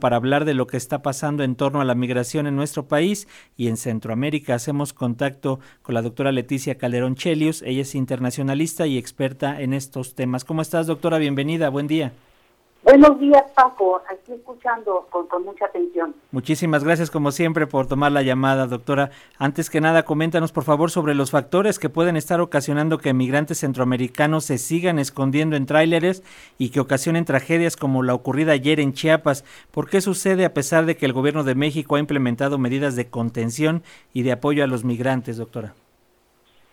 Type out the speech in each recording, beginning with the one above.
para hablar de lo que está pasando en torno a la migración en nuestro país y en Centroamérica. Hacemos contacto con la doctora Leticia Calderón Chelius. Ella es internacionalista y experta en estos temas. ¿Cómo estás, doctora? Bienvenida. Buen día. Buenos días, Paco. Aquí escuchando con, mucha atención. Muchísimas gracias, como siempre, por tomar la llamada, doctora. Antes que nada, coméntanos, por favor, sobre los factores que pueden estar ocasionando que migrantes centroamericanos se sigan escondiendo en tráileres y que ocasionen tragedias como la ocurrida ayer en Chiapas. ¿Por qué sucede a pesar de que el gobierno de México ha implementado medidas de contención y de apoyo a los migrantes, doctora?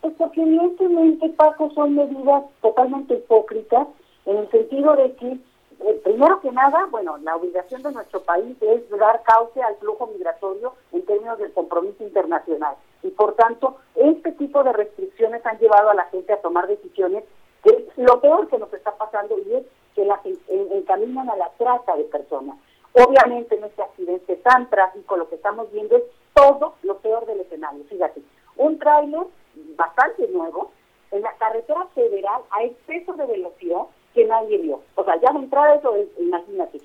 Pues porque evidentemente, Paco, son medidas totalmente hipócritas en el sentido de que eh, primero que nada, bueno, la obligación de nuestro país es dar cauce al flujo migratorio en términos del compromiso internacional. Y por tanto, este tipo de restricciones han llevado a la gente a tomar decisiones que lo peor que nos está pasando y es que las encaminan a la trata de personas. Obviamente en este accidente tan trágico lo que estamos viendo es todo lo peor del escenario. Fíjate, un tráiler bastante nuevo en la carretera federal a exceso de velocidad que nadie vio. O sea, ya de entrada eso es, imagínate,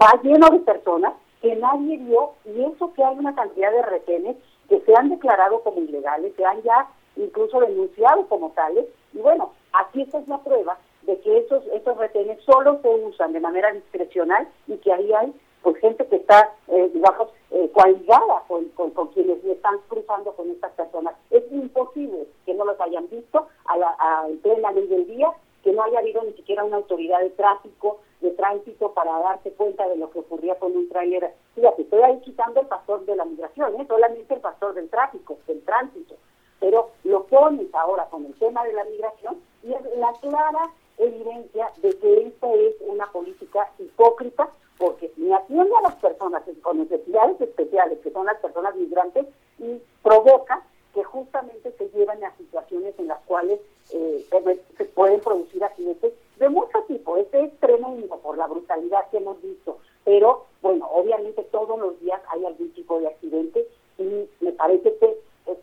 va lleno de personas que nadie vio y eso que hay una cantidad de retenes que se han declarado como ilegales, se han ya incluso denunciado como tales. Y bueno, aquí esta es la prueba de que esos, esos retenes solo se usan de manera discrecional y que ahí hay pues gente que está, eh, digamos, eh, coaligada con, con, quienes están cruzando con estas personas. Es imposible que no los hayan visto a la, a, en plena ley del día que no haya habido ni siquiera una autoridad de tráfico, de tránsito para darse cuenta de lo que ocurría con un tráiler. Fíjate, estoy ahí quitando el pastor de la migración, ¿eh? solamente el pastor del tráfico, del tránsito. Pero lo pones ahora con el tema de la migración y es la clara evidencia de que esta es una política hipócrita porque ni atiende a las personas con necesidades especiales, que son las personas migrantes, y provoca que justamente se llevan a situaciones en las cuales eh, se pueden producir accidentes de mucho tipo. Este es tremendo por la brutalidad que hemos visto, pero bueno, obviamente todos los días hay algún tipo de accidente y me parece que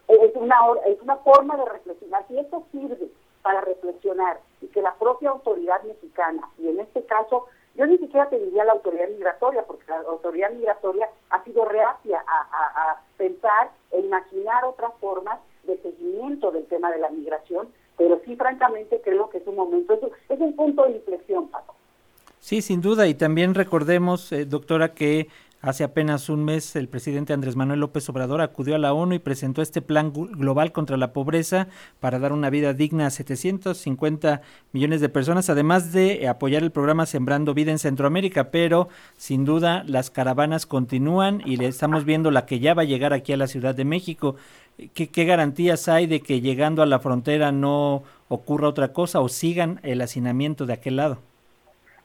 es, una es una forma de reflexionar. Si esto sirve para reflexionar y que la propia autoridad mexicana, y en este caso yo ni siquiera te diría la autoridad migratoria, porque la autoridad migratoria ha sido reacia a, a pensar e imaginar otras formas de seguimiento del tema de la migración pero sí, francamente, creo que es un momento, es, es un punto de inflexión, Paco. Sí, sin duda, y también recordemos, eh, doctora, que hace apenas un mes el presidente Andrés Manuel López Obrador acudió a la ONU y presentó este plan global contra la pobreza para dar una vida digna a 750 millones de personas, además de apoyar el programa Sembrando Vida en Centroamérica, pero sin duda las caravanas continúan y le estamos viendo la que ya va a llegar aquí a la Ciudad de México. ¿Qué, garantías hay de que llegando a la frontera no ocurra otra cosa o sigan el hacinamiento de aquel lado?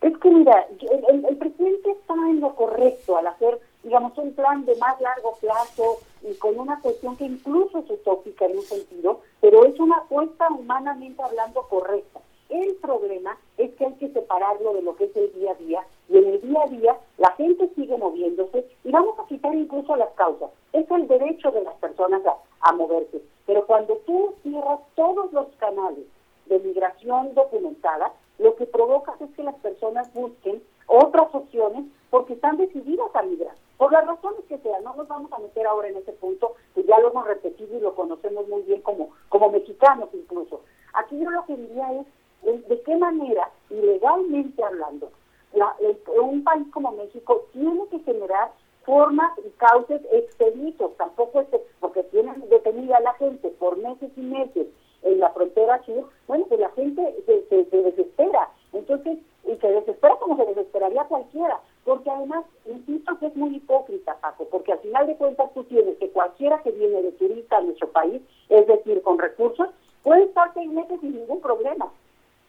Es que mira, el, el, presidente está en lo correcto al hacer, digamos, un plan de más largo plazo y con una cuestión que incluso es utópica en un sentido, pero es una apuesta humanamente hablando correcta. El problema es que hay que separarlo de lo que es el día a día y en el día a día la gente sigue moviéndose y vamos a quitar incluso las causas. Es el derecho de las personas a, moverse. Pero cuando tú cierras todos los canales de migración documentada, lo que provocas es que las personas busquen otras opciones porque están decididas a migrar. Por las razones que sean, no nos vamos a meter ahora en ese punto, que ya lo hemos repetido y lo conocemos muy bien como, como mexicanos incluso. Aquí yo lo que diría es, de qué manera, ilegalmente hablando, un país como México tiene que generar formas y cauces expeditos, tampoco es porque tienen detenida a la gente por meses y meses en la frontera sur, bueno, pues la gente se, desespera, entonces, y se desespera como se desesperaría cualquiera, porque además, insisto que es muy hipócrita, Paco, porque al final de cuentas tú tienes que cualquiera que viene de turista a nuestro país, es decir, con recursos, puede estar seis meses sin ningún problema.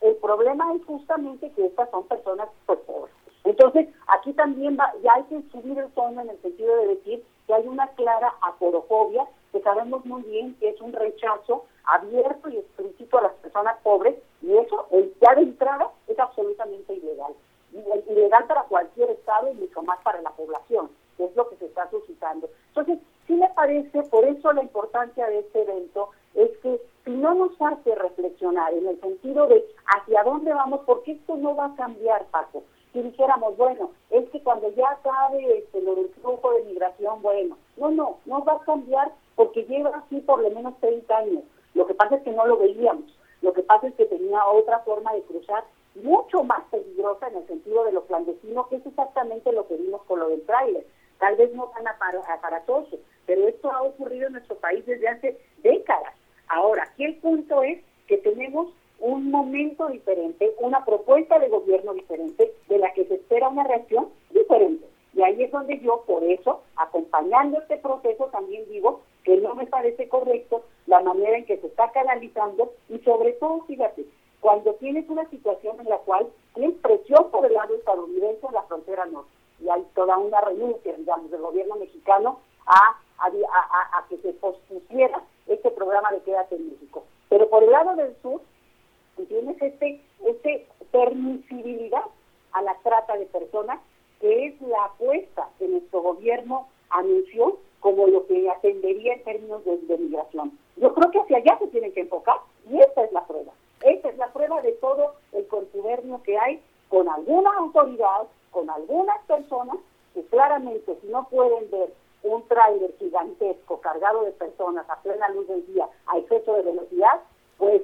El problema es justamente que estas son personas pues, pobres. Entonces, aquí también va, ya hay que subir el tono en el sentido de decir que hay una clara aporofobia, que sabemos muy bien que es un rechazo abierto y explícito a las personas pobres, y eso, ya de entrada, es absolutamente ilegal. Ilegal para cualquier Estado y mucho más para la población, que es lo que se está suscitando. Entonces, sí me parece, por eso la importancia de este evento es que no nos hace reflexionar en el sentido de hacia dónde vamos, porque esto no va a cambiar, Paco si dijéramos, bueno, es que cuando ya acabe este, lo del flujo de migración, bueno, no, no, no va a cambiar porque lleva así por lo menos 30 años. Lo que pasa es que no lo veíamos. Lo que pasa es que tenía otra forma de cruzar mucho más peligrosa en el sentido de lo clandestino, que es exactamente lo que vimos con lo del tráiler. Tal vez no tan aparatoso, pero esto ha ocurrido en nuestro país desde hace décadas. Ahora, aquí el punto es que tenemos un momento diferente, una propuesta de gobierno diferente, de la que se espera una reacción diferente. Y ahí es donde yo, por eso, acompañando este proceso, también digo que no me parece correcto la manera en que se está canalizando y sobre todo, fíjate, cuando tienes una situación en la cual tienes presión por el lado estadounidense en la frontera norte y hay toda una renuncia, digamos, del gobierno mexicano a, a, que se pospusiera este programa de Quédate México. Pero por el lado del sur, tienes este, este permisibilidad a la trata de personas, que es la apuesta que nuestro gobierno anunció como lo que atendería en términos de, de migración. Yo creo que hacia allá se tienen que enfocar y esta es la prueba. Esta es la prueba de todo el contubernio que hay con alguna autoridad, con algunas personas que claramente si no pueden ver un tráiler gigantesco cargado de personas a plena luz del día a exceso de velocidad, pues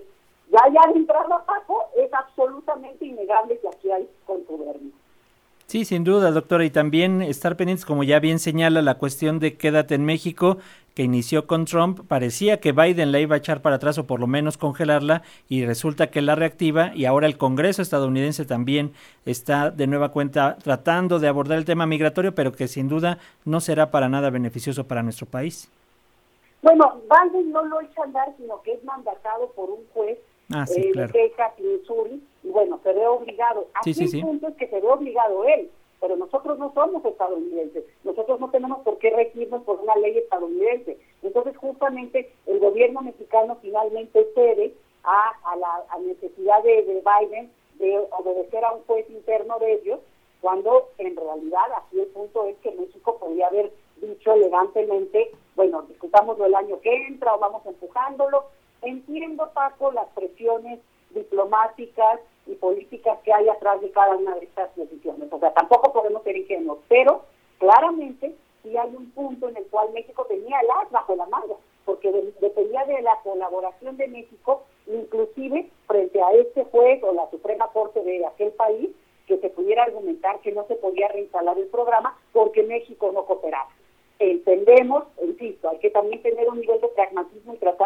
ya ya de entrada a Paco es absolutamente innegable que aquí hay contubernio. Sí, sin duda, doctora, y también estar pendientes, como ya bien señala, la cuestión de quédate en México, que inició con Trump, parecía que Biden la iba a echar para atrás o por lo menos congelarla, y resulta que la reactiva, y ahora el Congreso estadounidense también está de nueva cuenta tratando de abordar el tema migratorio, pero que sin duda no será para nada beneficioso para nuestro país. Bueno, Biden no lo echa andar, sino que es mandatado por un juez ah, sí, eh, de Texas y bueno, se ve obligado. Aquí sí, el punto es que se ve obligado él, pero nosotros no somos estadounidenses, nosotros no tenemos por qué regirnos por una ley estadounidense. Entonces, justamente, el gobierno mexicano finalmente cede a, a la necesidad de, de Biden de obedecer a un juez interno de ellos, cuando en realidad aquí el punto es que México podría haber dicho elegantemente, bueno, discutámoslo el año que entra o vamos empujándolo. Entiendo, Paco, las presiones diplomáticas y políticas que hay atrás de cada una de estas decisiones. O sea, tampoco podemos ser ingenuos, pero claramente sí hay un punto en el cual México tenía el as bajo la manga, porque dependía de la colaboración de México, inclusive frente a este juez o la Suprema Corte de aquel país, que se pudiera argumentar que no se podía reinstalar el programa porque México no cooperaba. Entendemos, insisto, hay que también tener un nivel de pragmatismo y tratar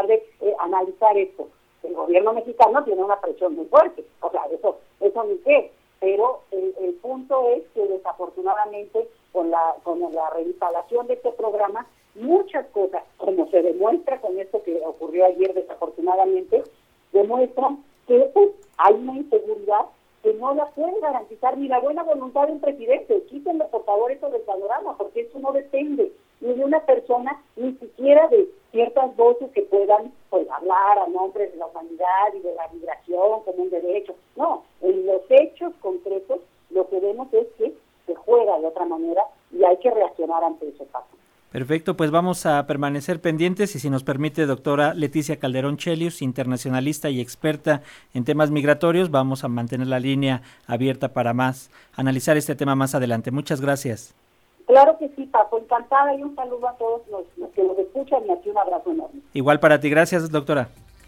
esto el gobierno mexicano tiene una presión muy fuerte, o sea, eso, eso ni qué, pero el, punto es que desafortunadamente con la, con la reinstalación de este programa, muchas cosas, como se demuestra con esto que ocurrió ayer desafortunadamente, demuestran que hay una inseguridad que no la puede garantizar ni la buena voluntad de un presidente. Quítenle por favor eso del panorama, porque eso no depende ni de una persona, ni siquiera de ciertas voces que puedan pues, nombre de la humanidad y de la migración como un derecho. No, en los hechos concretos lo que vemos es que se juega de otra manera y hay que reaccionar ante ese paso. Perfecto, pues vamos a permanecer pendientes y si nos permite, doctora Leticia Calderón Chelius, internacionalista y experta en temas migratorios, vamos a mantener la línea abierta para más, analizar este tema más adelante. Muchas gracias. Claro que sí, Paco, encantada y un saludo a todos los, que nos escuchan y aquí un abrazo enorme. Igual para ti, gracias, doctora.